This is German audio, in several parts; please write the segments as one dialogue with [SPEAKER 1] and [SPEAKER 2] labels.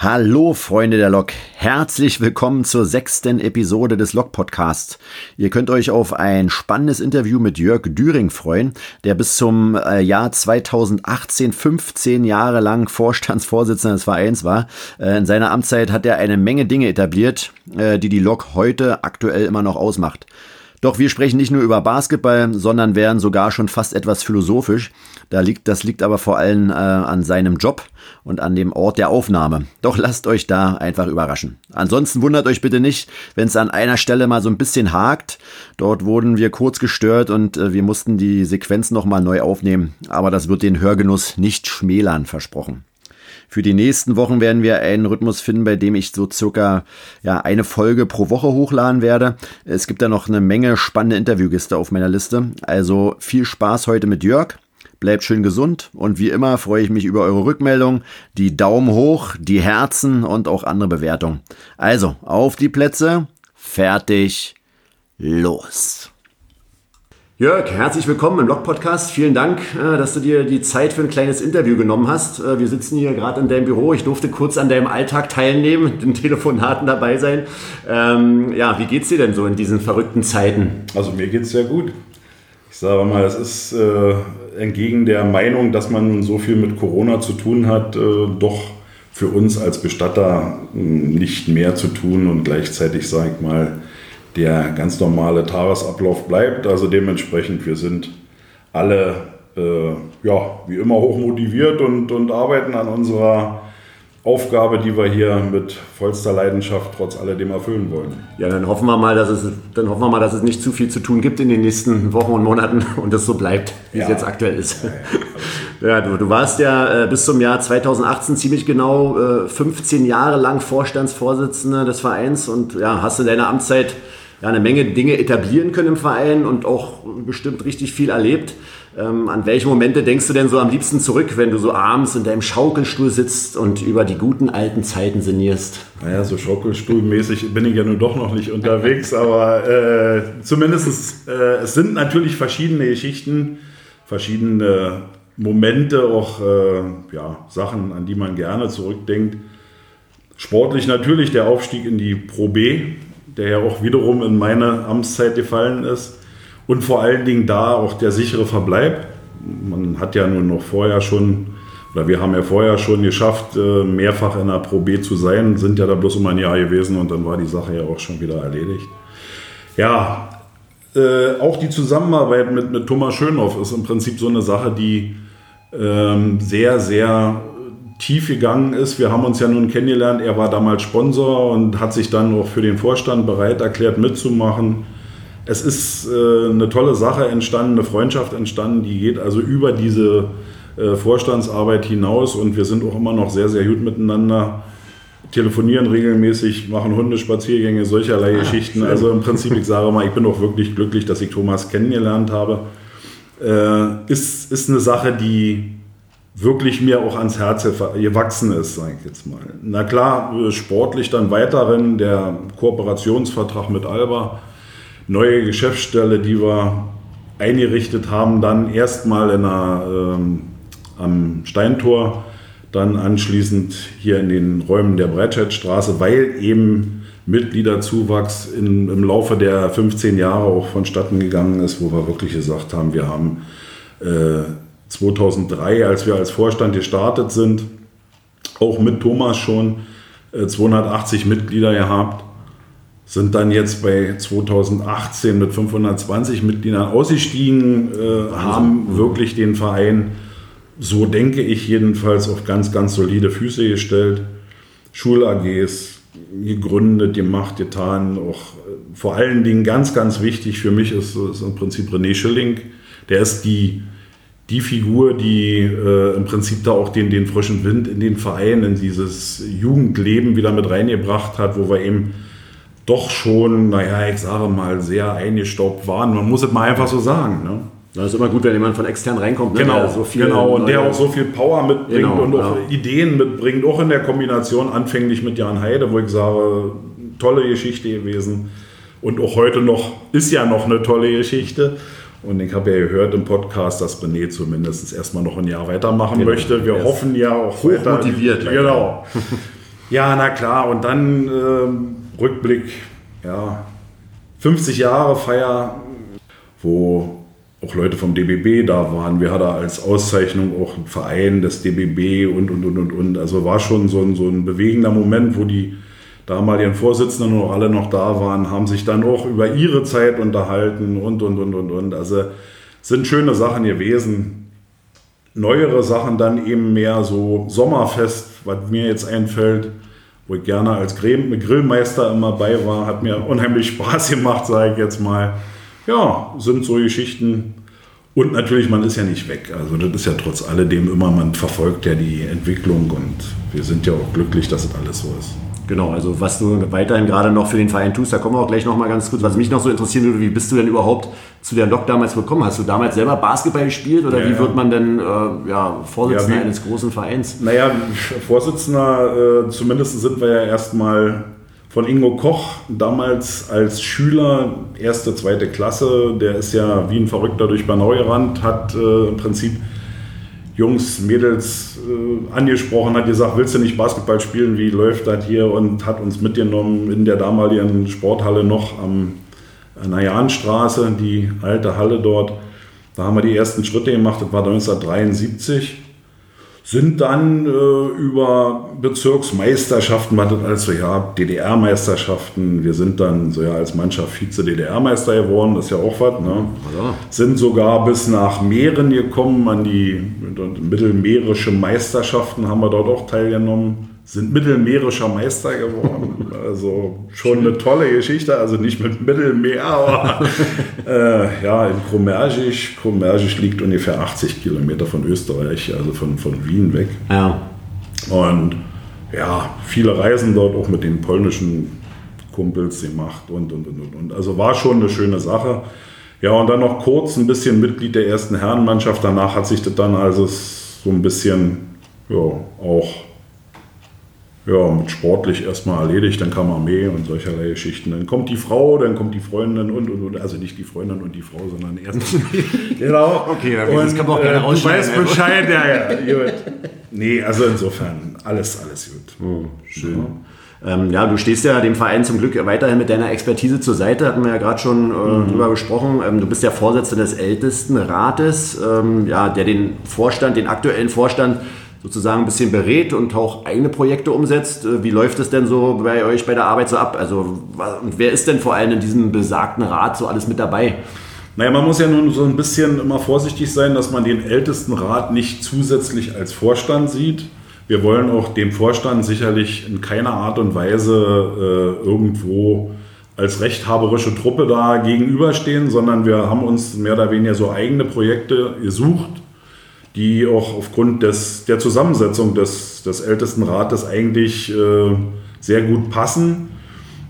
[SPEAKER 1] Hallo Freunde der Lok, herzlich willkommen zur sechsten Episode des Lok Podcasts. Ihr könnt euch auf ein spannendes Interview mit Jörg Düring freuen, der bis zum äh, Jahr 2018 15 Jahre lang Vorstandsvorsitzender des Vereins war. Äh, in seiner Amtszeit hat er eine Menge Dinge etabliert, äh, die die Lok heute aktuell immer noch ausmacht. Doch wir sprechen nicht nur über Basketball, sondern werden sogar schon fast etwas philosophisch. Da liegt, das liegt aber vor allem äh, an seinem Job und an dem Ort der Aufnahme. Doch lasst euch da einfach überraschen. Ansonsten wundert euch bitte nicht, wenn es an einer Stelle mal so ein bisschen hakt. Dort wurden wir kurz gestört und äh, wir mussten die Sequenz nochmal neu aufnehmen. Aber das wird den Hörgenuss nicht schmälern, versprochen. Für die nächsten Wochen werden wir einen Rhythmus finden, bei dem ich so circa ja, eine Folge pro Woche hochladen werde. Es gibt da noch eine Menge spannende Interviewgäste auf meiner Liste. Also viel Spaß heute mit Jörg. Bleibt schön gesund und wie immer freue ich mich über eure Rückmeldung, die Daumen hoch, die Herzen und auch andere Bewertungen. Also, auf die Plätze, fertig, los. Jörg, herzlich willkommen im Log-Podcast. Vielen Dank, äh, dass du dir die Zeit für ein kleines Interview genommen hast. Äh, wir sitzen hier gerade in deinem Büro. Ich durfte kurz an deinem Alltag teilnehmen, den Telefonaten dabei sein. Ähm, ja, wie geht's dir denn so in diesen verrückten Zeiten?
[SPEAKER 2] Also mir geht's sehr gut. Ich sage mal, es ist äh, entgegen der Meinung, dass man so viel mit Corona zu tun hat, äh, doch für uns als Bestatter äh, nicht mehr zu tun und gleichzeitig, sage ich mal, der ganz normale Tagesablauf bleibt. Also dementsprechend, wir sind alle äh, ja, wie immer hoch motiviert und, und arbeiten an unserer Aufgabe, die wir hier mit vollster Leidenschaft trotz alledem erfüllen wollen.
[SPEAKER 1] Ja, dann hoffen wir mal, dass es, dann hoffen wir mal, dass es nicht zu viel zu tun gibt in den nächsten Wochen und Monaten und es so bleibt, wie ja. es jetzt aktuell ist. Ja, ja, du, du warst ja äh, bis zum Jahr 2018 ziemlich genau äh, 15 Jahre lang Vorstandsvorsitzender des Vereins und ja, hast in deiner Amtszeit ja, eine Menge Dinge etablieren können im Verein und auch bestimmt richtig viel erlebt. Ähm, an welche Momente denkst du denn so am liebsten zurück, wenn du so abends in deinem Schaukelstuhl sitzt und über die guten alten Zeiten sinnierst?
[SPEAKER 2] Naja, so Schaukelstuhlmäßig bin ich ja nun doch noch nicht unterwegs, aber äh, zumindest äh, es sind natürlich verschiedene Geschichten, verschiedene Momente, auch äh, ja, Sachen, an die man gerne zurückdenkt. Sportlich natürlich der Aufstieg in die Pro B, der ja auch wiederum in meine Amtszeit gefallen ist. Und vor allen Dingen da auch der sichere Verbleib. Man hat ja nun noch vorher schon, oder wir haben ja vorher schon geschafft, äh, mehrfach in der Pro B zu sein, sind ja da bloß um ein Jahr gewesen und dann war die Sache ja auch schon wieder erledigt. Ja, äh, auch die Zusammenarbeit mit, mit Thomas Schönhoff ist im Prinzip so eine Sache, die ähm, sehr, sehr tief gegangen ist. Wir haben uns ja nun kennengelernt. Er war damals Sponsor und hat sich dann auch für den Vorstand bereit erklärt, mitzumachen. Es ist äh, eine tolle Sache entstanden, eine Freundschaft entstanden, die geht also über diese äh, Vorstandsarbeit hinaus und wir sind auch immer noch sehr, sehr gut miteinander. Telefonieren regelmäßig, machen Hundespaziergänge, solcherlei ah, Geschichten. Schön. Also im Prinzip, ich sage mal, ich bin auch wirklich glücklich, dass ich Thomas kennengelernt habe. Äh, ist, ist eine Sache, die wirklich mir auch ans Herz gewachsen ist, sage ich jetzt mal. Na klar, sportlich dann weiterhin der Kooperationsvertrag mit Alba, neue Geschäftsstelle, die wir eingerichtet haben, dann erstmal in einer, ähm, am Steintor, dann anschließend hier in den Räumen der Breitscheidstraße, weil eben Mitgliederzuwachs in, im Laufe der 15 Jahre auch vonstatten gegangen ist, wo wir wirklich gesagt haben, wir haben äh, 2003, als wir als Vorstand gestartet sind, auch mit Thomas schon 280 äh, Mitglieder gehabt, sind dann jetzt bei 2018 mit 520 Mitgliedern ausgestiegen, äh, haben wirklich den Verein, so denke ich jedenfalls, auf ganz, ganz solide Füße gestellt. Schul-AGs gegründet, gemacht, getan. Auch äh, vor allen Dingen ganz, ganz wichtig für mich ist, ist im Prinzip René Schilling. Der ist die die Figur, die äh, im Prinzip da auch den, den frischen Wind in den Verein, in dieses Jugendleben wieder mit reingebracht hat, wo wir eben doch schon, naja, ich sage mal, sehr eingestaubt waren. Man muss es mal einfach so sagen. Ne?
[SPEAKER 1] Das ist immer gut, wenn jemand von extern reinkommt.
[SPEAKER 2] Ne? Genau, so viel genau. und der auch so viel Power mitbringt genau, und auch genau. Ideen mitbringt, auch in der Kombination anfänglich mit Jan Heide, wo ich sage, tolle Geschichte gewesen. Und auch heute noch, ist ja noch eine tolle Geschichte. Und ich habe ja gehört im Podcast, dass René zumindest erstmal noch ein Jahr weitermachen genau. möchte. Wir ja, hoffen ja auch
[SPEAKER 1] hoch weiter. motiviert.
[SPEAKER 2] Genau. Ja, na klar. Und dann ähm, Rückblick, ja, 50 Jahre Feier, wo auch Leute vom DBB da waren. Wir hatten als Auszeichnung auch einen Verein des DBB und, und, und, und, und. Also war schon so ein, so ein bewegender Moment, wo die damaligen Vorsitzenden und alle noch da waren, haben sich dann auch über ihre Zeit unterhalten und, und, und, und, und. Also sind schöne Sachen gewesen. Neuere Sachen dann eben mehr so Sommerfest, was mir jetzt einfällt, wo ich gerne als Grillmeister immer bei war, hat mir unheimlich Spaß gemacht, sage ich jetzt mal. Ja, sind so Geschichten. Und natürlich, man ist ja nicht weg. Also das ist ja trotz alledem immer, man verfolgt ja die Entwicklung und wir sind ja auch glücklich, dass das alles so ist.
[SPEAKER 1] Genau, also was du weiterhin gerade noch für den Verein tust, da kommen wir auch gleich noch mal ganz kurz. Was mich noch so interessieren würde, wie bist du denn überhaupt zu der Lok damals gekommen? Hast du damals selber Basketball gespielt oder ja, wie wird man denn äh, ja, Vorsitzender ja, wie, eines großen Vereins?
[SPEAKER 2] Naja, Vorsitzender, äh, zumindest sind wir ja erstmal von Ingo Koch, damals als Schüler, erste, zweite Klasse. Der ist ja wie ein Verrückter durch Bernau gerannt, hat äh, im Prinzip Jungs, Mädels äh, angesprochen, hat gesagt, willst du nicht Basketball spielen, wie läuft das hier? Und hat uns mitgenommen in der damaligen Sporthalle noch am, an der Jahnstraße, die alte Halle dort. Da haben wir die ersten Schritte gemacht, das war 1973 sind dann äh, über Bezirksmeisterschaften, man hat also ja DDR-Meisterschaften, wir sind dann so ja als Mannschaft Vize-DDR-Meister geworden, das ist ja auch was. Ne? Ja. Sind sogar bis nach Mähren gekommen, an die mittelmeerische Meisterschaften haben wir dort auch teilgenommen sind mittelmeerischer Meister geworden. Also schon eine tolle Geschichte, also nicht mit Mittelmeer, aber äh, ja, in Kromergisch. Kromergisch liegt ungefähr 80 Kilometer von Österreich, also von, von Wien weg.
[SPEAKER 1] Ja.
[SPEAKER 2] Und ja, viele Reisen dort auch mit den polnischen Kumpels gemacht und, und, und, und. Also war schon eine schöne Sache. Ja, und dann noch kurz ein bisschen Mitglied der ersten Herrenmannschaft. Danach hat sich das dann also so ein bisschen ja, auch ja, mit sportlich erstmal erledigt, dann kam Armee und solcherlei Geschichten. Dann kommt die Frau, dann kommt die Freundin und, und, und also nicht die Freundin und die Frau, sondern erst.
[SPEAKER 1] genau. Okay, das kann man auch gerne äh,
[SPEAKER 2] Du weißt Bescheid, ja, ja, gut. Nee, also insofern, alles, alles gut.
[SPEAKER 1] Oh, schön. Ja. Ähm, ja, du stehst ja dem Verein zum Glück weiterhin mit deiner Expertise zur Seite, hatten wir ja gerade schon äh, mhm. drüber gesprochen. Ähm, du bist der Vorsitzende des Ältestenrates, ähm, ja, der den Vorstand, den aktuellen Vorstand sozusagen ein bisschen berät und auch eigene Projekte umsetzt. Äh, wie läuft es denn so bei euch bei der Arbeit so ab? Also und wer ist denn vor allem in diesem besagten Rat so alles mit dabei?
[SPEAKER 2] Naja, man muss ja nun so ein bisschen immer vorsichtig sein, dass man den ältesten Rat nicht zusätzlich als Vorstand sieht. Wir wollen auch dem Vorstand sicherlich in keiner Art und Weise äh, irgendwo als rechthaberische Truppe da gegenüberstehen, sondern wir haben uns mehr oder weniger so eigene Projekte gesucht, die auch aufgrund des, der Zusammensetzung des, des Ältestenrates eigentlich äh, sehr gut passen.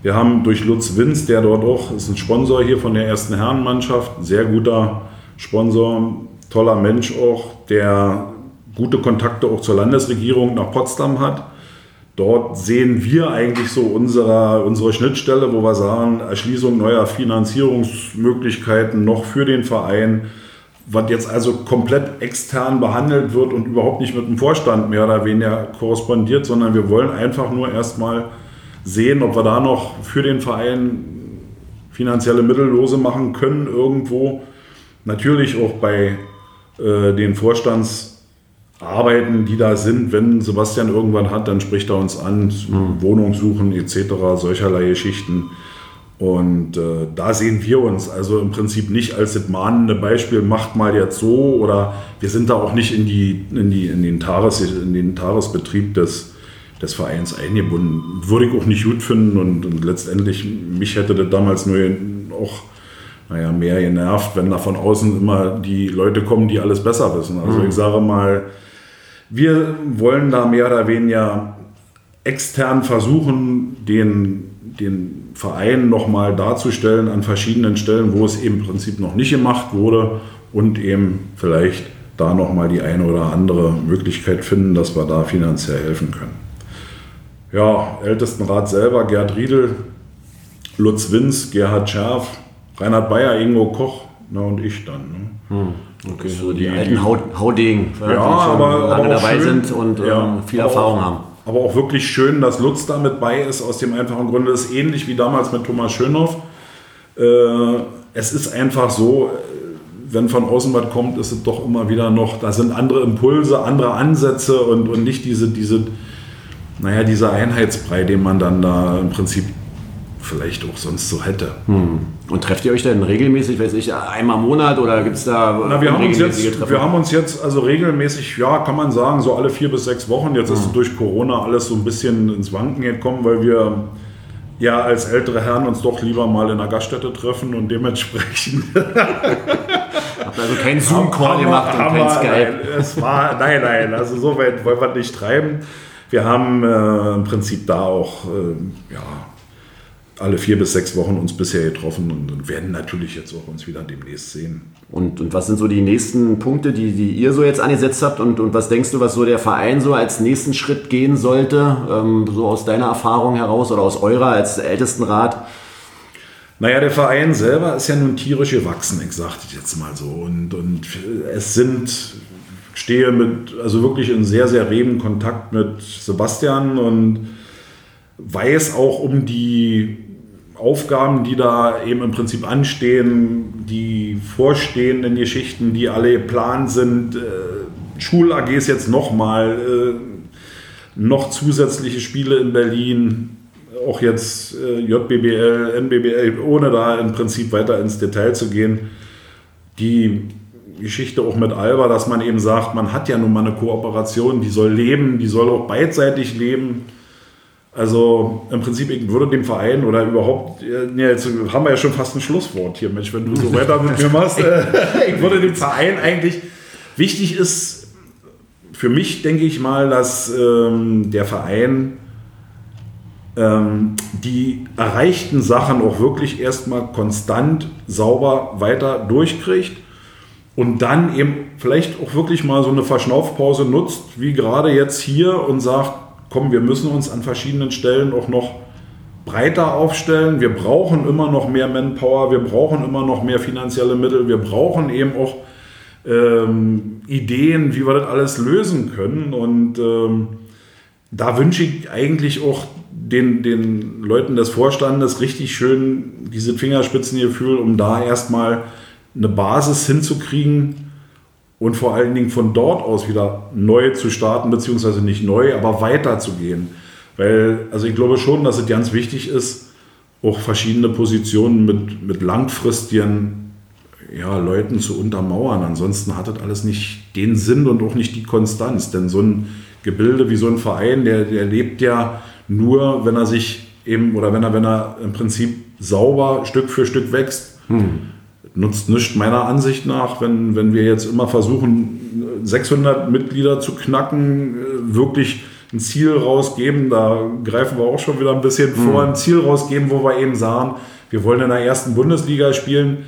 [SPEAKER 2] Wir haben durch Lutz Winz, der dort auch ist ein Sponsor hier von der ersten Herrenmannschaft, sehr guter Sponsor, toller Mensch auch, der gute Kontakte auch zur Landesregierung nach Potsdam hat. Dort sehen wir eigentlich so unsere, unsere Schnittstelle, wo wir sagen, Erschließung neuer Finanzierungsmöglichkeiten noch für den Verein, was jetzt also komplett extern behandelt wird und überhaupt nicht mit dem Vorstand mehr oder weniger korrespondiert, sondern wir wollen einfach nur erstmal sehen, ob wir da noch für den Verein finanzielle Mittel lose machen können irgendwo. Natürlich auch bei äh, den Vorstandsarbeiten, die da sind. Wenn Sebastian irgendwann hat, dann spricht er uns an, mhm. Wohnung suchen etc., solcherlei Geschichten. Und äh, da sehen wir uns also im Prinzip nicht als das mahnende Beispiel, macht mal jetzt so oder wir sind da auch nicht in, die, in, die, in, den, Tages, in den Tagesbetrieb des, des Vereins eingebunden. Würde ich auch nicht gut finden und, und letztendlich, mich hätte das damals nur auch naja, mehr genervt, wenn da von außen immer die Leute kommen, die alles besser wissen. Also mhm. ich sage mal, wir wollen da mehr oder weniger extern versuchen, den den Verein nochmal darzustellen an verschiedenen Stellen, wo es eben im Prinzip noch nicht gemacht wurde und eben vielleicht da nochmal die eine oder andere Möglichkeit finden, dass wir da finanziell helfen können. Ja, Ältestenrat selber, Gerd Riedel, Lutz Winz, Gerhard Scherf, Reinhard Bayer, Ingo Koch na, und ich dann. Ne?
[SPEAKER 1] Hm, okay, so die, die alten Haudegen,
[SPEAKER 2] ja, die schon aber,
[SPEAKER 1] lange aber dabei schön, sind und ja, ähm, viel Erfahrung haben
[SPEAKER 2] aber auch wirklich schön, dass Lutz da mit bei ist, aus dem einfachen Grunde, das ist ähnlich wie damals mit Thomas Schönhoff. Äh, es ist einfach so, wenn von außen was kommt, ist es doch immer wieder noch, da sind andere Impulse, andere Ansätze und, und nicht diese, diese, naja, dieser Einheitsbrei, den man dann da im Prinzip vielleicht auch sonst so hätte. Hm.
[SPEAKER 1] Und trefft ihr euch denn regelmäßig, weiß ich, einmal im Monat oder gibt es da
[SPEAKER 2] Na, wir haben uns jetzt, Wir haben uns jetzt also regelmäßig, ja, kann man sagen, so alle vier bis sechs Wochen. Jetzt hm. ist durch Corona alles so ein bisschen ins Wanken gekommen, weil wir ja als ältere Herren uns doch lieber mal in einer Gaststätte treffen und dementsprechend.
[SPEAKER 1] Habt also keinen Zoom-Call gemacht und kein Skype?
[SPEAKER 2] Nein, es war, nein, nein, also so weit wollen wir nicht treiben. Wir haben äh, im Prinzip da auch, äh, ja, alle vier bis sechs Wochen uns bisher getroffen und werden natürlich jetzt auch uns wieder demnächst sehen.
[SPEAKER 1] Und, und was sind so die nächsten Punkte, die, die ihr so jetzt angesetzt habt und, und was denkst du, was so der Verein so als nächsten Schritt gehen sollte, ähm, so aus deiner Erfahrung heraus oder aus eurer als Ältestenrat?
[SPEAKER 2] Naja, der Verein selber ist ja nun tierisch gewachsen, ich sage jetzt mal so. Und, und es sind, stehe mit, also wirklich in sehr, sehr regen Kontakt mit Sebastian und weiß auch um die Aufgaben, die da eben im Prinzip anstehen, die vorstehenden Geschichten, die alle geplant sind, äh, Schul-AGs jetzt nochmal, äh, noch zusätzliche Spiele in Berlin, auch jetzt äh, JBBL, NBBL, ohne da im Prinzip weiter ins Detail zu gehen. Die Geschichte auch mit Alba, dass man eben sagt, man hat ja nun mal eine Kooperation, die soll leben, die soll auch beidseitig leben also im Prinzip, ich würde dem Verein oder überhaupt, ja, jetzt haben wir ja schon fast ein Schlusswort hier, Mensch, wenn du so weiter mit mir machst. Äh, ich würde dem Verein eigentlich, wichtig ist für mich, denke ich mal, dass ähm, der Verein ähm, die erreichten Sachen auch wirklich erstmal konstant, sauber weiter durchkriegt und dann eben vielleicht auch wirklich mal so eine Verschnaufpause nutzt, wie gerade jetzt hier und sagt, komm, wir müssen uns an verschiedenen Stellen auch noch breiter aufstellen. Wir brauchen immer noch mehr Manpower, wir brauchen immer noch mehr finanzielle Mittel, wir brauchen eben auch ähm, Ideen, wie wir das alles lösen können. Und ähm, da wünsche ich eigentlich auch den, den Leuten des Vorstandes richtig schön diese Fingerspitzengefühl, um da erstmal eine Basis hinzukriegen, und vor allen Dingen von dort aus wieder neu zu starten, beziehungsweise nicht neu, aber weiterzugehen. Weil, also ich glaube schon, dass es ganz wichtig ist, auch verschiedene Positionen mit, mit langfristigen ja, Leuten zu untermauern. Ansonsten hat das alles nicht den Sinn und auch nicht die Konstanz. Denn so ein Gebilde wie so ein Verein, der, der lebt ja nur, wenn er sich eben oder wenn er, wenn er im Prinzip sauber Stück für Stück wächst. Hm nutzt nichts meiner Ansicht nach, wenn, wenn wir jetzt immer versuchen, 600 Mitglieder zu knacken, äh, wirklich ein Ziel rausgeben, da greifen wir auch schon wieder ein bisschen mhm. vor, ein Ziel rausgeben, wo wir eben sagen, wir wollen in der ersten Bundesliga spielen,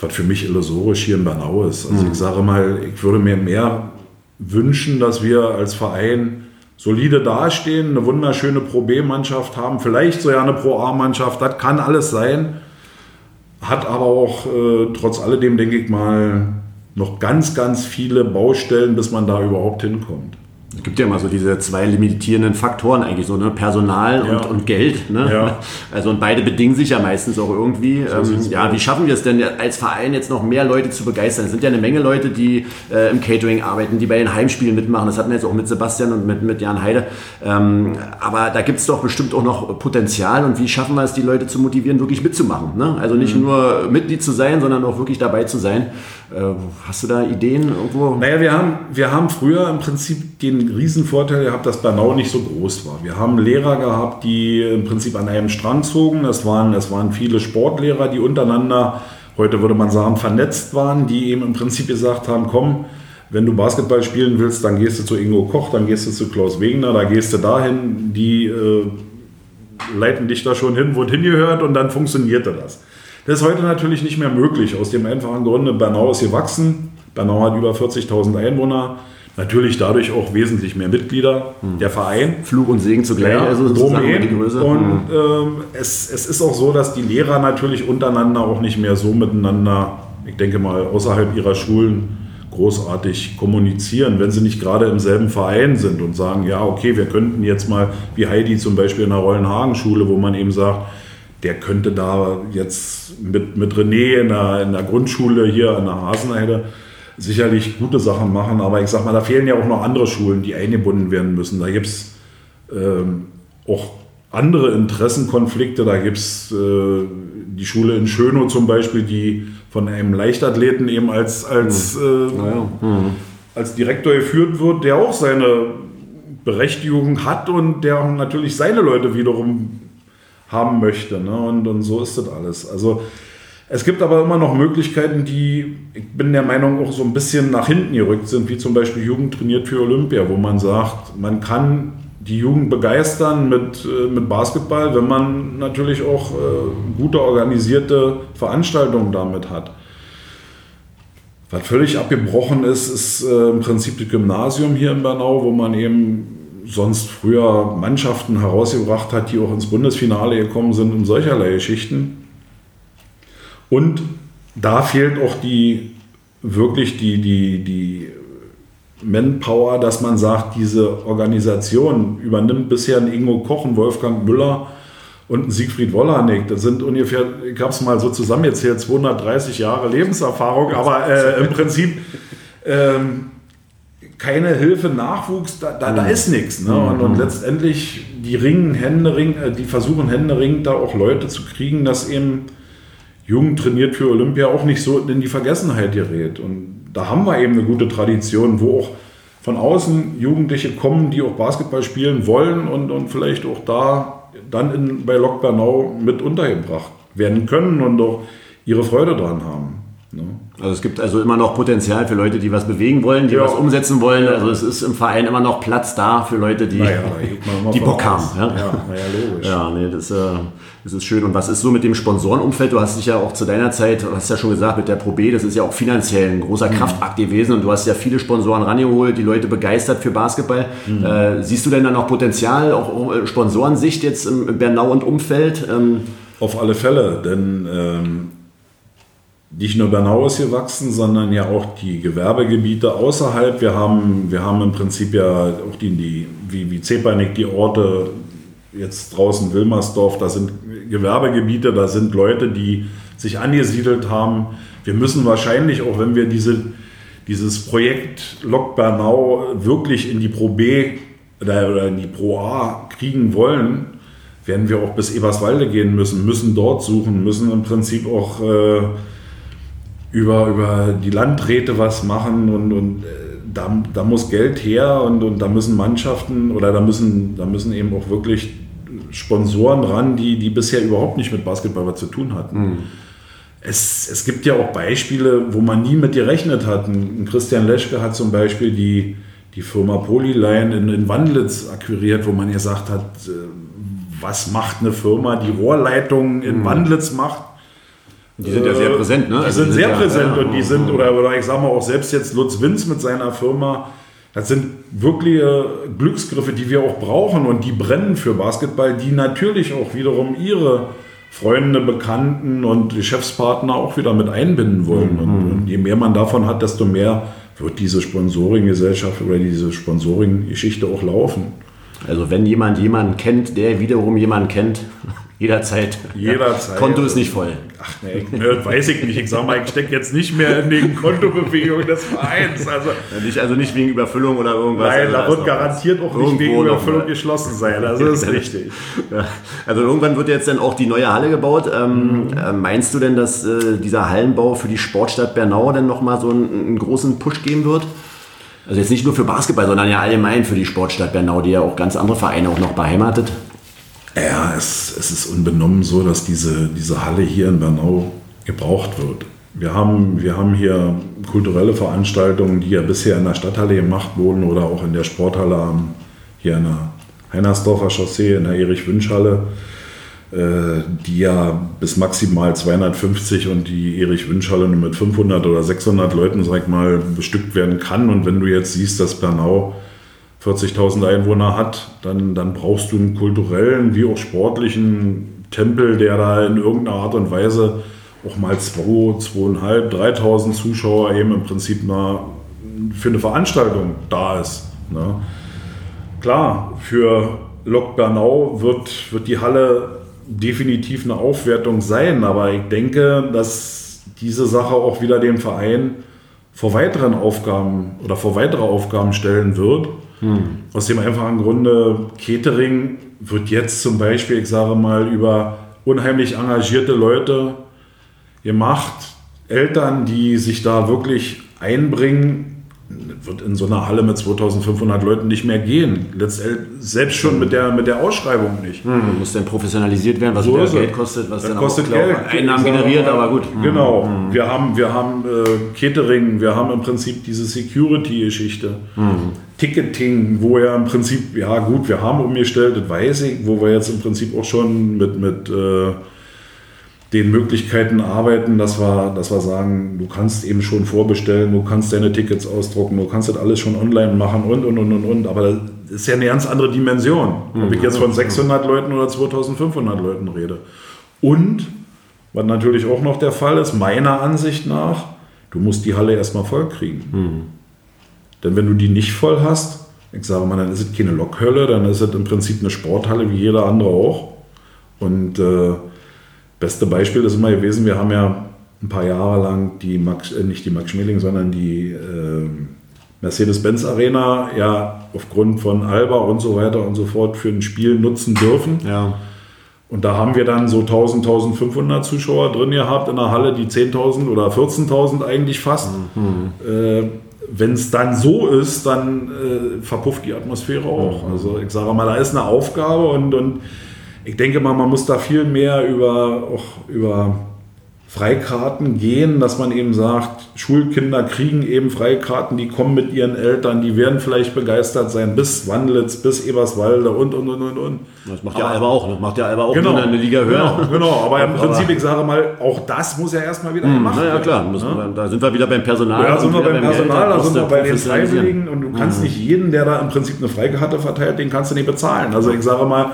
[SPEAKER 2] was für mich illusorisch hier in Bernau ist. Also mhm. ich sage mal, ich würde mir mehr wünschen, dass wir als Verein solide dastehen, eine wunderschöne Pro B-Mannschaft haben, vielleicht sogar eine Pro A-Mannschaft, das kann alles sein hat aber auch äh, trotz alledem, denke ich mal, noch ganz, ganz viele Baustellen, bis man da überhaupt hinkommt.
[SPEAKER 1] Es gibt ja immer so diese zwei limitierenden Faktoren eigentlich so, ne? Personal ja. und, und Geld. Ne? Ja. Also und beide bedingen sich ja meistens auch irgendwie. So ähm, ja, wie schaffen wir es denn als Verein jetzt noch mehr Leute zu begeistern? Es sind ja eine Menge Leute, die äh, im Catering arbeiten, die bei den Heimspielen mitmachen. Das hatten wir jetzt auch mit Sebastian und mit, mit Jan Heide. Ähm, aber da gibt es doch bestimmt auch noch Potenzial. Und wie schaffen wir es, die Leute zu motivieren, wirklich mitzumachen? Ne? Also nicht mhm. nur Mitglied zu sein, sondern auch wirklich dabei zu sein. Äh, hast du da Ideen irgendwo?
[SPEAKER 2] Naja, wir haben, wir haben früher im Prinzip den riesen Vorteil gehabt, dass Bernau nicht so groß war. Wir haben Lehrer gehabt, die im Prinzip an einem Strang zogen. Es waren, es waren viele Sportlehrer, die untereinander, heute würde man sagen, vernetzt waren, die eben im Prinzip gesagt haben, komm, wenn du Basketball spielen willst, dann gehst du zu Ingo Koch, dann gehst du zu Klaus Wegener, da gehst du dahin, die äh, leiten dich da schon hin, wo es hingehört und dann funktionierte das. Das ist heute natürlich nicht mehr möglich, aus dem einfachen Grunde, Bernau ist gewachsen, Bernau hat über 40.000 Einwohner, natürlich dadurch auch wesentlich mehr Mitglieder, hm. der Verein.
[SPEAKER 1] Flug und Segen zugleich, ja,
[SPEAKER 2] also sozusagen die Größe. Und hm. ähm, es, es ist auch so, dass die Lehrer natürlich untereinander auch nicht mehr so miteinander, ich denke mal, außerhalb ihrer Schulen großartig kommunizieren, wenn sie nicht gerade im selben Verein sind und sagen, ja, okay, wir könnten jetzt mal, wie Heidi zum Beispiel in der Rollenhagen-Schule, wo man eben sagt, der könnte da jetzt mit, mit René in der, in der Grundschule hier an der Hasenheide sicherlich gute Sachen machen, aber ich sag mal, da fehlen ja auch noch andere Schulen, die eingebunden werden müssen. Da gibt es ähm, auch andere Interessenkonflikte. Da gibt es äh, die Schule in Schönow zum Beispiel, die von einem Leichtathleten eben als, als, mhm. äh, ja. mhm. als Direktor geführt wird, der auch seine Berechtigung hat und der natürlich seine Leute wiederum haben möchte. Ne? Und, und so ist das alles. Also es gibt aber immer noch Möglichkeiten, die, ich bin der Meinung, auch so ein bisschen nach hinten gerückt sind, wie zum Beispiel Jugend trainiert für Olympia, wo man sagt, man kann die Jugend begeistern mit, äh, mit Basketball, wenn man natürlich auch äh, gute organisierte Veranstaltungen damit hat. Was völlig abgebrochen ist, ist äh, im Prinzip das Gymnasium hier in Bernau, wo man eben sonst früher Mannschaften herausgebracht hat, die auch ins Bundesfinale gekommen sind und solcherlei Geschichten. Und da fehlt auch die wirklich die, die, die Manpower, dass man sagt, diese Organisation übernimmt bisher ein Ingo Koch, ein Wolfgang Müller und ein Siegfried Wollanek. Das sind ungefähr, ich habe es mal so zusammengezählt, 230 Jahre Lebenserfahrung, aber äh, im Prinzip ähm, keine Hilfe, Nachwuchs, da, da, da ist nichts. Ne? Und, und, letztendlich die ringen Hände, äh, die versuchen Hände ringen, da auch Leute zu kriegen, dass eben Jugend trainiert für Olympia auch nicht so in die Vergessenheit gerät. Und da haben wir eben eine gute Tradition, wo auch von außen Jugendliche kommen, die auch Basketball spielen wollen und, und vielleicht auch da dann in, bei Lok Bernau mit untergebracht werden können und auch ihre Freude daran haben.
[SPEAKER 1] Also es gibt also immer noch Potenzial für Leute, die was bewegen wollen, die ja. was umsetzen wollen. Also es ist im Verein immer noch Platz da für Leute, die, naja, die Bock haben. Ja, ja, ja logisch. Ja, nee, das, äh, das ist schön. Und was ist so mit dem Sponsorenumfeld? Du hast dich ja auch zu deiner Zeit, du hast ja schon gesagt, mit der Pro B, das ist ja auch finanziell ein großer mhm. Kraftakt gewesen und du hast ja viele Sponsoren rangeholt, die Leute begeistert für Basketball. Mhm. Äh, siehst du denn da noch Potenzial, auch äh, Sponsorensicht jetzt im Bernau und Umfeld? Ähm,
[SPEAKER 2] Auf alle Fälle, denn ähm nicht nur Bernau ist gewachsen, sondern ja auch die Gewerbegebiete außerhalb. Wir haben, wir haben im Prinzip ja auch die, die wie, wie Zepanik, die Orte jetzt draußen Wilmersdorf, da sind Gewerbegebiete, da sind Leute, die sich angesiedelt haben. Wir müssen wahrscheinlich, auch wenn wir diese, dieses Projekt Lok Bernau wirklich in die Pro B oder in die Pro A kriegen wollen, werden wir auch bis Eberswalde gehen müssen, müssen dort suchen, müssen im Prinzip auch äh, über, über die Landräte was machen und, und äh, da, da muss Geld her und, und da müssen Mannschaften oder da müssen, da müssen eben auch wirklich Sponsoren ran, die, die bisher überhaupt nicht mit Basketball was zu tun hatten. Mhm. Es, es gibt ja auch Beispiele, wo man nie mit gerechnet hat. Ein Christian Leschke hat zum Beispiel die, die Firma Polyline in, in Wandlitz akquiriert, wo man gesagt hat, äh, was macht eine Firma, die Rohrleitungen in mhm. Wandlitz macht
[SPEAKER 1] die sind ja sehr präsent, ne?
[SPEAKER 2] Die
[SPEAKER 1] also
[SPEAKER 2] sind, sehr ja, präsent ja, und die sind, oder, oder ich sag mal auch selbst jetzt Lutz Winz mit seiner Firma, das sind wirkliche Glücksgriffe, die wir auch brauchen und die brennen für Basketball, die natürlich auch wiederum ihre Freunde, Bekannten und Geschäftspartner auch wieder mit einbinden wollen. Mhm. Und, und, je mehr man davon hat, desto mehr wird diese Sponsoring-Gesellschaft oder diese Sponsoring-Geschichte auch laufen.
[SPEAKER 1] Also wenn jemand jemanden kennt, der wiederum jemanden kennt, Jederzeit.
[SPEAKER 2] Jederzeit.
[SPEAKER 1] Konto ist nicht voll.
[SPEAKER 2] Ach nee, ne, weiß ich nicht. Ich sag mal, ich stecke jetzt nicht mehr in den Kontobewegungen des Vereins. Also,
[SPEAKER 1] nicht, also nicht wegen Überfüllung oder irgendwas.
[SPEAKER 2] Nein, also da wird garantiert auch nicht wegen Überfüllung geschlossen sein. Also das ist richtig.
[SPEAKER 1] Ja. Also irgendwann wird jetzt dann auch die neue Halle gebaut. Ähm, mhm. Äh, meinst du denn, dass äh, dieser Hallenbau für die Sportstadt Bernau dann nochmal so einen, einen großen Push geben wird? Also jetzt nicht nur für Basketball, sondern ja allgemein für die Sportstadt Bernau, die ja auch ganz andere Vereine auch noch beheimatet.
[SPEAKER 2] Ja, es, es ist unbenommen so, dass diese, diese Halle hier in Bernau gebraucht wird. Wir haben, wir haben hier kulturelle Veranstaltungen, die ja bisher in der Stadthalle gemacht wurden oder auch in der Sporthalle hier in der Heinersdorfer Chaussee, in der Erich-Wünsch-Halle, äh, die ja bis maximal 250 und die Erich-Wünsch-Halle nur mit 500 oder 600 Leuten, sag ich mal, bestückt werden kann. Und wenn du jetzt siehst, dass Bernau 40.000 Einwohner hat, dann, dann brauchst du einen kulturellen wie auch sportlichen Tempel, der da in irgendeiner Art und Weise auch mal 2, 2.500, 3.000 Zuschauer eben im Prinzip mal für eine Veranstaltung da ist. Ne? Klar, für Lok Bernau wird, wird die Halle definitiv eine Aufwertung sein, aber ich denke, dass diese Sache auch wieder den Verein vor weiteren Aufgaben oder vor weitere Aufgaben stellen wird. Hm. Aus dem einfachen Grunde, Catering wird jetzt zum Beispiel, ich sage mal, über unheimlich engagierte Leute gemacht. Eltern, die sich da wirklich einbringen, wird in so einer Halle mit 2500 Leuten nicht mehr gehen. Letztendlich, selbst schon mit der, mit der Ausschreibung nicht.
[SPEAKER 1] Hm, muss dann professionalisiert werden, was
[SPEAKER 2] So.
[SPEAKER 1] Geld kostet, was
[SPEAKER 2] Das
[SPEAKER 1] dann
[SPEAKER 2] kostet
[SPEAKER 1] auch,
[SPEAKER 2] Geld.
[SPEAKER 1] Einnahmen
[SPEAKER 2] wir
[SPEAKER 1] generiert, aber gut. Hm.
[SPEAKER 2] Genau. Wir haben, wir haben äh, Catering, wir haben im Prinzip diese Security-Geschichte.
[SPEAKER 1] Hm.
[SPEAKER 2] Ticketing, wo ja im Prinzip, ja gut, wir haben umgestellt, das weiß ich, wo wir jetzt im Prinzip auch schon mit, mit äh, den Möglichkeiten arbeiten, dass wir, dass wir sagen, du kannst eben schon vorbestellen, du kannst deine Tickets ausdrucken, du kannst das alles schon online machen und, und, und, und, und. Aber das ist ja eine ganz andere Dimension, ob ich jetzt von 600 Leuten oder 2500 Leuten rede. Und, was natürlich auch noch der Fall ist, meiner Ansicht nach, du musst die Halle erstmal voll kriegen. Denn wenn du die nicht voll hast, ich sage mal, dann ist es keine Lokhölle, dann ist es im Prinzip eine Sporthalle wie jeder andere auch. Und äh, beste Beispiel ist immer gewesen, wir haben ja ein paar Jahre lang die Max, äh, nicht die Max Schmeling, sondern die äh, Mercedes-Benz Arena ja aufgrund von Alba und so weiter und so fort für ein Spiel nutzen dürfen.
[SPEAKER 1] Ja.
[SPEAKER 2] Und da haben wir dann so 1000, 1500 Zuschauer drin gehabt in einer Halle, die 10.000 oder 14.000 eigentlich fast. Äh, Wenn es dann so ist, dann äh, verpufft die Atmosphäre auch. Also ich sage mal, da ist eine Aufgabe und, und ich denke mal, man muss da viel mehr über, auch über Freikarten gehen, dass man eben sagt, Schulkinder kriegen eben Freikarten, die kommen mit ihren Eltern, die werden vielleicht begeistert sein, bis Wandlitz, bis Eberswalde und, und, und, und, und.
[SPEAKER 1] Das macht ja Alba auch, ne? Macht ja Alba auch
[SPEAKER 2] Genau.
[SPEAKER 1] eine Liga höher.
[SPEAKER 2] Genau, genau. aber im Prinzip, ich sage mal, auch das muss ja erstmal wieder gemacht
[SPEAKER 1] Na ja,
[SPEAKER 2] werden.
[SPEAKER 1] klar. Müssen wir, da sind wir wieder beim Personal.
[SPEAKER 2] Ja, da sind wir beim Personal, da sind wir bei den. Freiwilligen und du kannst nicht jeden, der da im Prinzip eine Freikarte verteilt, den kannst du nicht bezahlen. Also ich sage mal,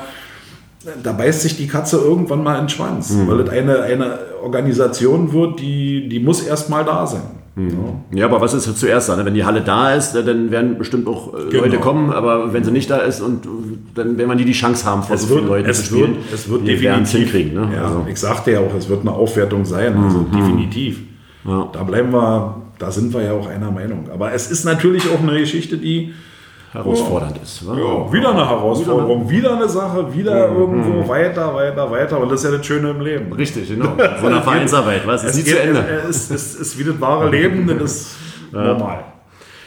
[SPEAKER 2] da beißt sich die Katze irgendwann mal in den Schwanz, weil es eine, eine Organisation wird, die, die muss erstmal da sein. Ja.
[SPEAKER 1] Ja, aber was ist zuerst da? ne? Wenn die Halle da ist, dann werden bestimmt auch äh,
[SPEAKER 2] Genau.
[SPEAKER 1] Leute kommen, aber wenn sie nicht da ist und äh, dann werden wir nie die Chance haben, vor
[SPEAKER 2] Es
[SPEAKER 1] so vielen
[SPEAKER 2] wird,
[SPEAKER 1] Leuten
[SPEAKER 2] es
[SPEAKER 1] zu spielen.
[SPEAKER 2] wird, es wird
[SPEAKER 1] die
[SPEAKER 2] definitiv
[SPEAKER 1] hinkriegen. Ne?
[SPEAKER 2] Ja,
[SPEAKER 1] Also, Mhm,
[SPEAKER 2] ich sagte ja auch, es wird eine Aufwertung sein, also definitiv.
[SPEAKER 1] Ja.
[SPEAKER 2] Da bleiben wir, da sind wir ja auch einer Meinung. Aber es ist natürlich auch eine Geschichte, die
[SPEAKER 1] herausfordernd ist. wa?
[SPEAKER 2] ja, wieder eine Herausforderung, wieder eine Sache, wieder irgendwo weiter, weiter, weiter. Und das ist ja das Schöne im Leben.
[SPEAKER 1] Richtig, genau. So eine Vereinsarbeit, was? Ist nie zu
[SPEAKER 2] geht-
[SPEAKER 1] Ende.
[SPEAKER 2] Es ist, es ist wie das wahre Leben, das ist normal.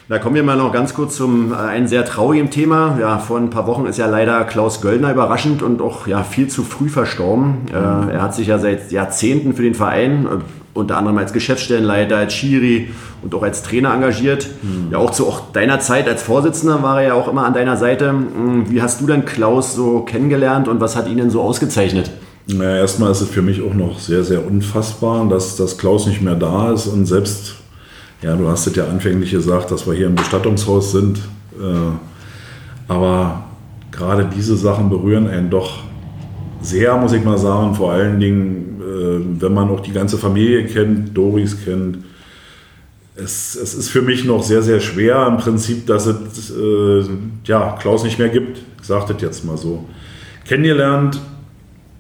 [SPEAKER 1] Da kommen wir mal noch ganz kurz zum äh, ein sehr traurigen Thema. Ja, vor ein paar Wochen ist ja leider Klaus Göllner überraschend und auch ja, viel zu früh verstorben. Äh, er hat sich ja seit Jahrzehnten für den Verein, äh, unter anderem als Geschäftsstellenleiter, als Schiri und auch als Trainer engagiert. Ja, auch zu auch deiner Zeit als Vorsitzender war er ja auch immer an deiner Seite. Hm, Wie hast du denn Klaus so kennengelernt und was hat ihn denn so ausgezeichnet?
[SPEAKER 2] Naja, erstmal ist es für mich auch noch sehr, sehr unfassbar, dass, dass Klaus nicht mehr da ist und selbst, ja, du hast es ja anfänglich gesagt, dass wir hier im Bestattungshaus sind, äh, aber gerade diese Sachen berühren einen doch sehr, muss ich mal sagen, vor allen Dingen, wenn man auch die ganze Familie kennt, Doris kennt. Es, es ist für mich noch sehr, sehr schwer im Prinzip, dass es äh, ja, Klaus nicht mehr gibt. Ich sage das jetzt mal so. Kennengelernt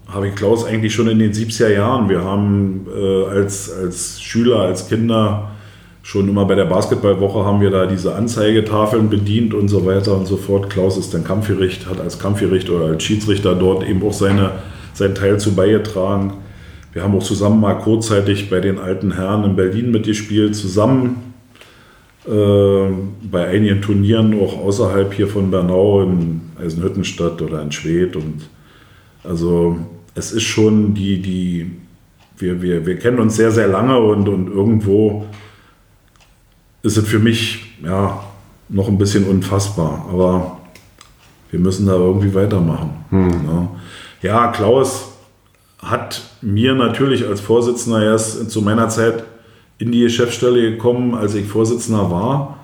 [SPEAKER 2] habe ich Klaus eigentlich schon in den 70er Jahren. Wir haben äh, als, als Schüler, als Kinder schon immer bei der Basketballwoche haben wir da diese Anzeigetafeln bedient und so weiter und so fort. Klaus ist dann Kampfgericht, hat als Kampfgericht oder als Schiedsrichter dort eben auch seine, seinen Teil zu beigetragen. Wir haben auch zusammen mal kurzzeitig bei den alten Herren in Berlin mitgespielt, zusammen äh, bei einigen Turnieren auch außerhalb hier von Bernau in Eisenhüttenstadt oder in Schwedt und also es ist schon die, die wir, wir, wir kennen uns sehr, sehr lange und, und irgendwo ist es für mich ja noch ein bisschen unfassbar. Aber wir müssen da irgendwie weitermachen. Ja. ja, Klaus hat mir natürlich als Vorsitzender erst zu meiner Zeit in die Geschäftsstelle gekommen, als ich Vorsitzender war.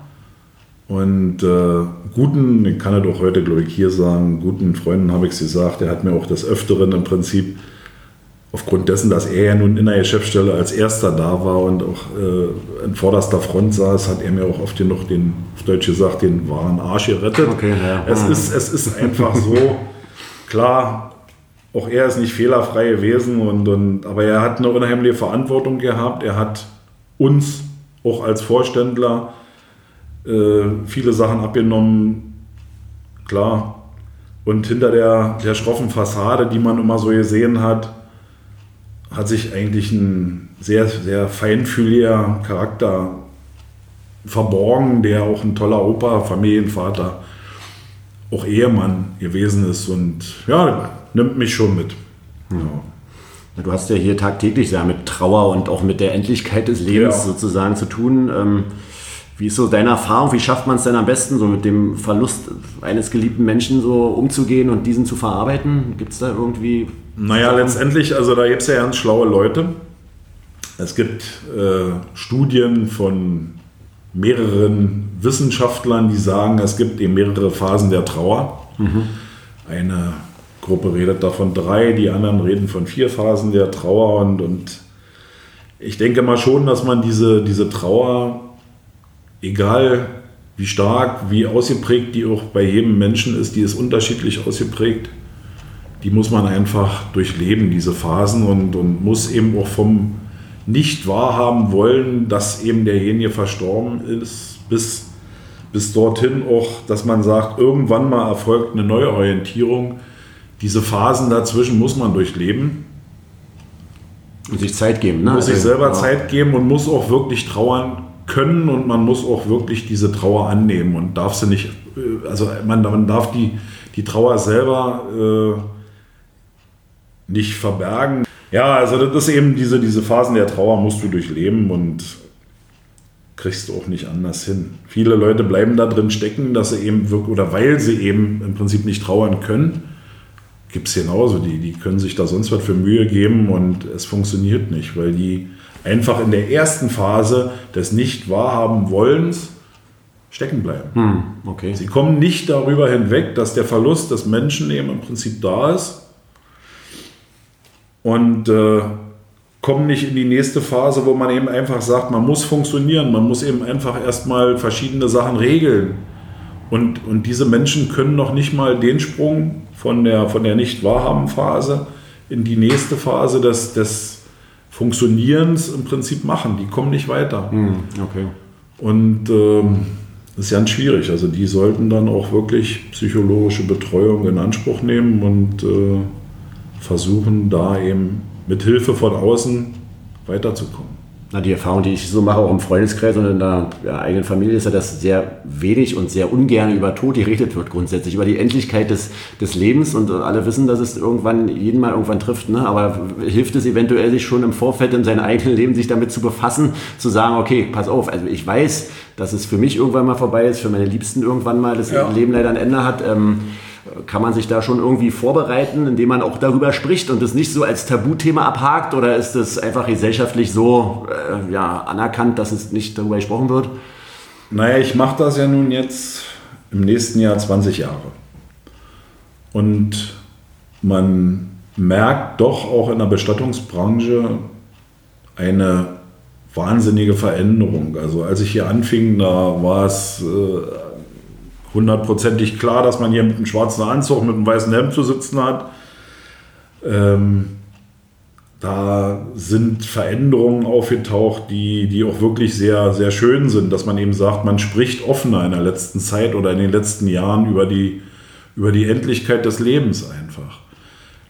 [SPEAKER 2] Und äh, guten, ich kann es auch heute, glaube ich, hier sagen, guten Freunden habe ich es gesagt, er hat mir auch des Öfteren im Prinzip aufgrund dessen, dass er ja nun in der Geschäftsstelle als erster da war und auch äh, in vorderster Front saß, hat er mir auch oft genug den, auf Deutsch gesagt, den wahren Arsch gerettet. Okay, ja. es, ist, es ist einfach so, klar, auch er ist nicht fehlerfrei gewesen, und, und, aber er hat eine unheimliche Verantwortung gehabt. Er hat uns auch als Vorständler äh, viele Sachen abgenommen, klar. Und hinter der, der schroffen Fassade, die man immer so gesehen hat, hat sich eigentlich ein sehr, sehr feinfühliger Charakter verborgen, der auch ein toller Opa, Familienvater, auch Ehemann gewesen ist und ja, nimmt mich schon mit.
[SPEAKER 1] Ja. Du hast ja hier tagtäglich ja mit Trauer und auch mit der Endlichkeit des Lebens ja. sozusagen zu tun. Ähm, wie ist so deine Erfahrung? Wie schafft man es denn am besten, so mit dem Verlust eines geliebten Menschen so umzugehen und diesen zu verarbeiten? Gibt es da irgendwie
[SPEAKER 2] naja, letztendlich, also da gibt es ja ganz schlaue Leute. Es gibt äh, Studien von mehreren Wissenschaftlern, die sagen, es gibt eben mehrere Phasen der Trauer. Mhm. Eine Gruppe redet davon drei, die anderen reden von vier Phasen der Trauer und, und ich denke mal schon, dass man diese, diese Trauer, egal wie stark, wie ausgeprägt die auch bei jedem Menschen ist, die ist unterschiedlich ausgeprägt die muss man einfach durchleben, diese Phasen, und, und muss eben auch vom nicht wahrhaben wollen, dass eben derjenige verstorben ist, bis, bis dorthin auch, dass man sagt, irgendwann mal erfolgt eine Neuorientierung. Diese Phasen dazwischen muss man durchleben.
[SPEAKER 1] Und sich Zeit geben, ne?
[SPEAKER 2] Muss sich also, selber ja. Zeit geben und muss auch wirklich trauern können und man muss auch wirklich diese Trauer annehmen und darf sie nicht, äh, also man, man darf die, die Trauer selber äh, nicht verbergen. Ja, also das ist eben diese, diese Phasen der Trauer musst du durchleben und kriegst du auch nicht anders hin. Viele Leute bleiben da drin stecken, dass sie eben wirklich, oder weil sie eben im Prinzip nicht trauern können, gibt es genauso, die, die können sich da sonst was für Mühe geben und es funktioniert nicht, weil die einfach in der ersten Phase des Nicht-Wahrhaben-Wollens stecken bleiben. Hm, okay. Sie kommen nicht darüber hinweg, dass der Verlust des Menschen eben im Prinzip da ist und äh, kommen nicht in die nächste Phase, wo man eben einfach sagt, man muss funktionieren, man muss eben einfach erstmal verschiedene Sachen regeln. Und, und diese Menschen können noch nicht mal den Sprung von der, von der Nicht-Wahrhaben-Phase in die nächste Phase des, des Funktionierens im Prinzip machen. Die kommen nicht weiter. Hm, okay. Und ähm, das ist ganz schwierig. Also die sollten dann auch wirklich psychologische Betreuung in Anspruch nehmen und äh, versuchen, da eben mit Hilfe von außen weiterzukommen.
[SPEAKER 1] Na, die Erfahrung, die ich so mache, auch im Freundeskreis und in der eigenen Familie, ist ja, dass sehr wenig und sehr ungern über Tod geredet wird, grundsätzlich, über die Endlichkeit des, des Lebens. Und alle wissen, dass es irgendwann jeden mal irgendwann trifft. Ne? Aber hilft es eventuell, sich schon im Vorfeld in seinem eigenen Leben sich damit zu befassen, zu sagen, okay, pass auf, also ich weiß, dass es für mich irgendwann mal vorbei ist, für meine Liebsten irgendwann mal das ja. Leben leider ein Ende hat. Ähm, kann man sich da schon irgendwie vorbereiten, indem man auch darüber spricht und das nicht so als Tabuthema abhakt? Oder ist das einfach gesellschaftlich so äh, ja, anerkannt, dass es nicht darüber gesprochen wird?
[SPEAKER 2] Naja, ich mache das ja nun jetzt im nächsten Jahr 20 Jahre. Und man merkt doch auch in der Bestattungsbranche eine wahnsinnige Veränderung. Also als ich hier anfing, da war es äh, hundertprozentig klar, dass man hier mit einem schwarzen Anzug, mit einem weißen Hemd zu sitzen hat. Ähm, da sind Veränderungen aufgetaucht, die, die auch wirklich sehr, sehr schön sind, dass man eben sagt, man spricht offener in der letzten Zeit oder in den letzten Jahren über die, über die Endlichkeit des Lebens einfach.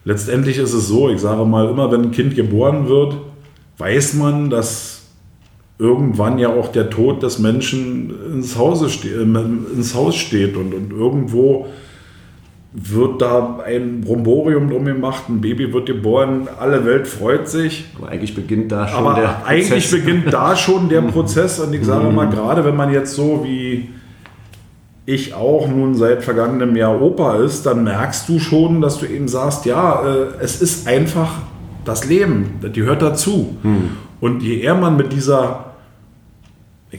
[SPEAKER 2] Letztendlich ist es so, ich sage mal, immer wenn ein Kind geboren wird, weiß man, dass irgendwann ja auch der Tod des Menschen ins, Hause ste äh, ins Haus steht und, und irgendwo wird da ein Bromborium drum gemacht, ein Baby wird geboren, alle Welt freut sich.
[SPEAKER 1] Aber eigentlich beginnt da schon
[SPEAKER 2] Aber der Prozess. eigentlich beginnt da schon der Prozess und ich sage mal, gerade wenn man jetzt so wie ich auch nun seit vergangenem Jahr Opa ist, dann merkst du schon, dass du eben sagst, ja, äh, es ist einfach das Leben, das gehört dazu. Hm. Und je eher man mit dieser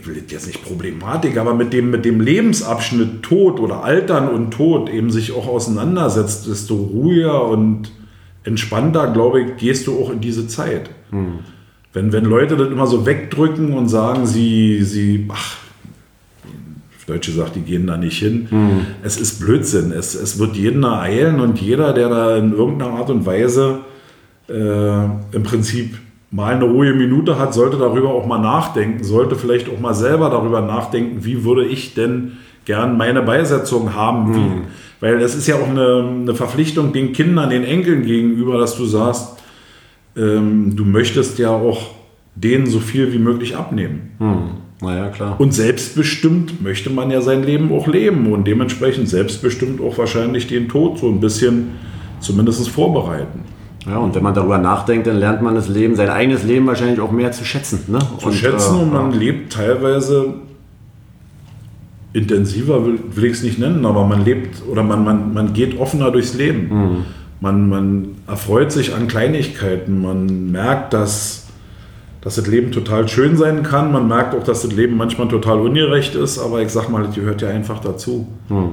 [SPEAKER 2] ich will jetzt nicht Problematik, aber mit dem, mit dem Lebensabschnitt Tod oder Altern und Tod eben sich auch auseinandersetzt, desto ruhiger und entspannter, glaube ich, gehst du auch in diese Zeit. Hm. Wenn, wenn Leute das immer so wegdrücken und sagen, sie, sie ach, Deutsche sagt, die gehen da nicht hin. Mhm. Es ist Blödsinn. Es, es wird jeden ereilen und jeder, der da in irgendeiner Art und Weise äh, im Prinzip mal eine ruhige Minute hat, sollte darüber auch mal nachdenken, sollte vielleicht auch mal selber darüber nachdenken, wie würde ich denn gern meine Beisetzung haben. Wie, mhm. Weil es ist ja auch eine, eine, Verpflichtung den Kindern, den Enkeln gegenüber, dass du sagst, ähm, du möchtest ja auch denen so viel wie möglich abnehmen.
[SPEAKER 1] Mhm. Naja, klar.
[SPEAKER 2] Und selbstbestimmt möchte man ja sein Leben auch leben und dementsprechend selbstbestimmt auch wahrscheinlich den Tod so ein bisschen zumindest vorbereiten.
[SPEAKER 1] Ja, und wenn man darüber nachdenkt, dann lernt man das Leben, sein eigenes Leben wahrscheinlich auch mehr zu schätzen. Ne?
[SPEAKER 2] Zu und, schätzen äh, und man ja. lebt teilweise intensiver, will, will ich es nicht nennen, aber man lebt oder man, man, man geht offener durchs Leben. Mhm. Man, man erfreut sich an Kleinigkeiten, man merkt, dass dass das Leben total schön sein kann. Man merkt auch, dass das Leben manchmal total ungerecht ist, aber ich sag mal, das gehört ja einfach dazu. Hm.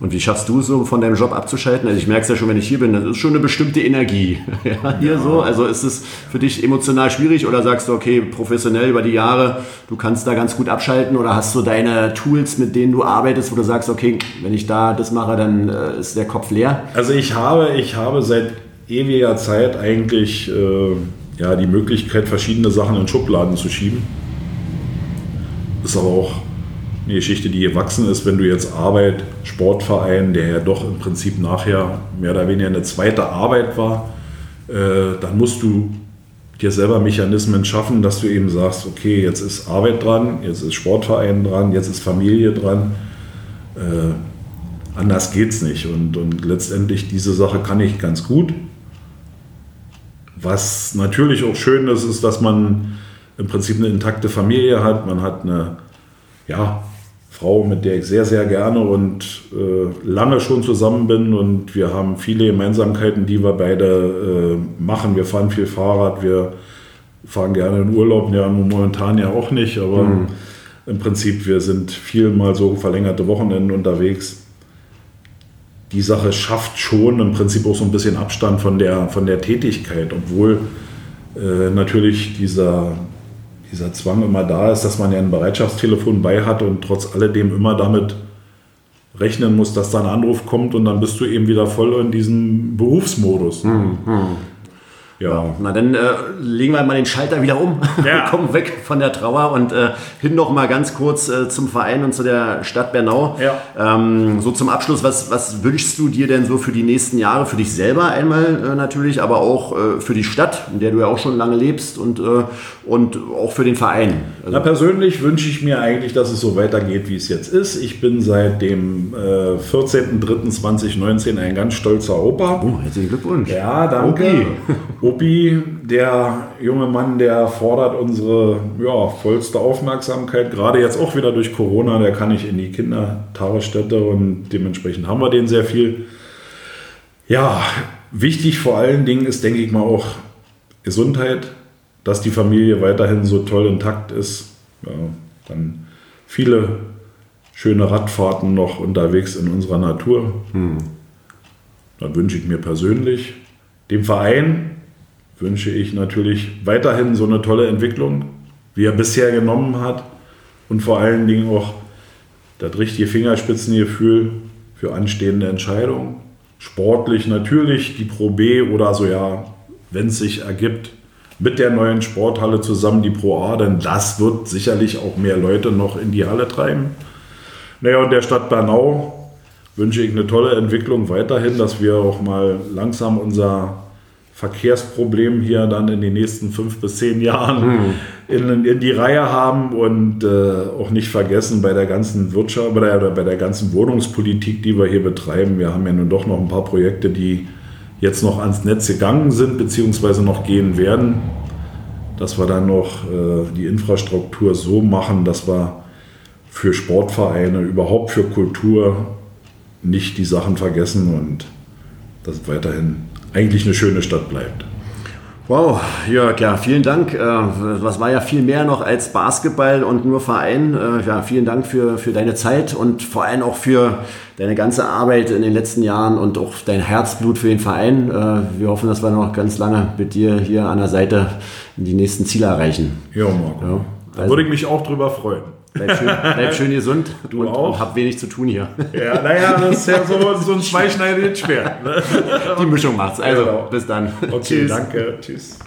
[SPEAKER 1] Und wie schaffst du so von deinem Job abzuschalten? Also ich merke es ja schon, wenn ich hier bin, das ist schon eine bestimmte Energie ja, hier ja. so. Also ist es für dich emotional schwierig oder sagst du, okay, professionell über die Jahre, du kannst da ganz gut abschalten oder hast du deine Tools, mit denen du arbeitest, wo du sagst, okay, wenn ich da das mache, dann äh, ist der Kopf leer?
[SPEAKER 2] Also ich habe, ich habe seit ewiger Zeit eigentlich... Äh, ja, die Möglichkeit, verschiedene Sachen in Schubladen zu schieben. Ist aber auch eine Geschichte, die gewachsen ist, wenn du jetzt Arbeit, Sportverein, der ja doch im Prinzip nachher mehr oder weniger eine zweite Arbeit war, äh, dann musst du dir selber Mechanismen schaffen, dass du eben sagst, okay, jetzt ist Arbeit dran, jetzt ist Sportverein dran, jetzt ist Familie dran. Äh, anders geht's nicht. Und, und letztendlich diese Sache kann ich ganz gut. Was natürlich auch schön ist, ist, dass man im Prinzip eine intakte Familie hat. Man hat eine ja, Frau, mit der ich sehr, sehr gerne und äh, lange schon zusammen bin. Und wir haben viele Gemeinsamkeiten, die wir beide äh, machen. Wir fahren viel Fahrrad, wir fahren gerne in Urlaub. Ja, momentan ja auch nicht, aber mhm. im Prinzip, wir sind viel mal so verlängerte Wochenenden unterwegs die Sache schafft schon im Prinzip auch so ein bisschen Abstand von der, von der Tätigkeit, obwohl äh, natürlich dieser, dieser Zwang immer da ist, dass man ja ein Bereitschaftstelefon bei hat und trotz alledem immer damit rechnen muss, dass da ein Anruf kommt und dann bist du eben wieder voll in diesem Berufsmodus. Mhm.
[SPEAKER 1] Ja. Na dann äh, legen wir mal den Schalter wieder um, ja. kommen weg von der Trauer und äh, hin noch mal ganz kurz äh, zum Verein und zu der Stadt Bernau. Ja. Ähm, so zum Abschluss, was, was wünschst du dir denn so für die nächsten Jahre, für dich selber einmal äh, natürlich, aber auch äh, für die Stadt, in der du ja auch schon lange lebst und, äh, und auch für den Verein?
[SPEAKER 2] Also Na, persönlich wünsche ich mir eigentlich, dass es so weitergeht, wie es jetzt ist. Ich bin seit dem äh, 14.03.2019 ein ganz stolzer Opa.
[SPEAKER 1] Oh, herzlichen Glückwunsch.
[SPEAKER 2] Ja, danke. Okay. Opi, der junge Mann, der fordert unsere ja, vollste Aufmerksamkeit, gerade jetzt auch wieder durch Corona, der kann nicht in die Kindertagesstätte und dementsprechend haben wir den sehr viel. Ja, wichtig vor allen Dingen ist, denke ich mal, auch Gesundheit, dass die Familie weiterhin so toll intakt ist. Ja, dann viele schöne Radfahrten noch unterwegs in unserer Natur. Hm. Das wünsche ich mir persönlich. Dem Verein wünsche ich natürlich weiterhin so eine tolle Entwicklung, wie er bisher genommen hat und vor allen Dingen auch das richtige Fingerspitzengefühl für anstehende Entscheidungen. Sportlich natürlich die Pro B oder so ja, wenn es sich ergibt, mit der neuen Sporthalle zusammen die Pro A, denn das wird sicherlich auch mehr Leute noch in die Halle treiben. Naja, und der Stadt Bernau wünsche ich eine tolle Entwicklung weiterhin, dass wir auch mal langsam unser Verkehrsproblem hier dann in den nächsten fünf bis zehn Jahren mhm. in, in, die Reihe haben und äh, auch nicht vergessen bei der ganzen Wirtschaft oder bei der ganzen Wohnungspolitik, die wir hier betreiben. Wir haben ja nun doch noch ein paar Projekte, die jetzt noch ans Netz gegangen sind beziehungsweise noch gehen werden, dass wir dann noch äh, die Infrastruktur so machen, dass wir für Sportvereine, überhaupt für Kultur nicht die Sachen vergessen und das weiterhin eigentlich eine schöne Stadt bleibt.
[SPEAKER 1] Wow, Jörg, ja, vielen Dank. Äh, Was war ja viel mehr noch als Basketball und nur Verein. Äh, Ja, vielen Dank für, für deine Zeit und vor allem auch für deine ganze Arbeit in den letzten Jahren und auch dein Herzblut für den Verein. Äh, Wir hoffen, dass wir noch ganz lange mit dir hier an der Seite die nächsten Ziele erreichen.
[SPEAKER 2] Ja, Marco.
[SPEAKER 1] Ja,
[SPEAKER 2] Da
[SPEAKER 1] also-
[SPEAKER 2] würde ich mich auch drüber freuen.
[SPEAKER 1] Bleib schön, bleib schön gesund
[SPEAKER 2] Du
[SPEAKER 1] und,
[SPEAKER 2] auch.
[SPEAKER 1] und hab wenig zu tun hier.
[SPEAKER 2] Ja, naja, das ist ja so, so ein zweischneidiges Schwert. Ne?
[SPEAKER 1] Die Mischung macht's. Also,
[SPEAKER 2] Genau.
[SPEAKER 1] bis dann.
[SPEAKER 2] Okay, danke. Tschüss.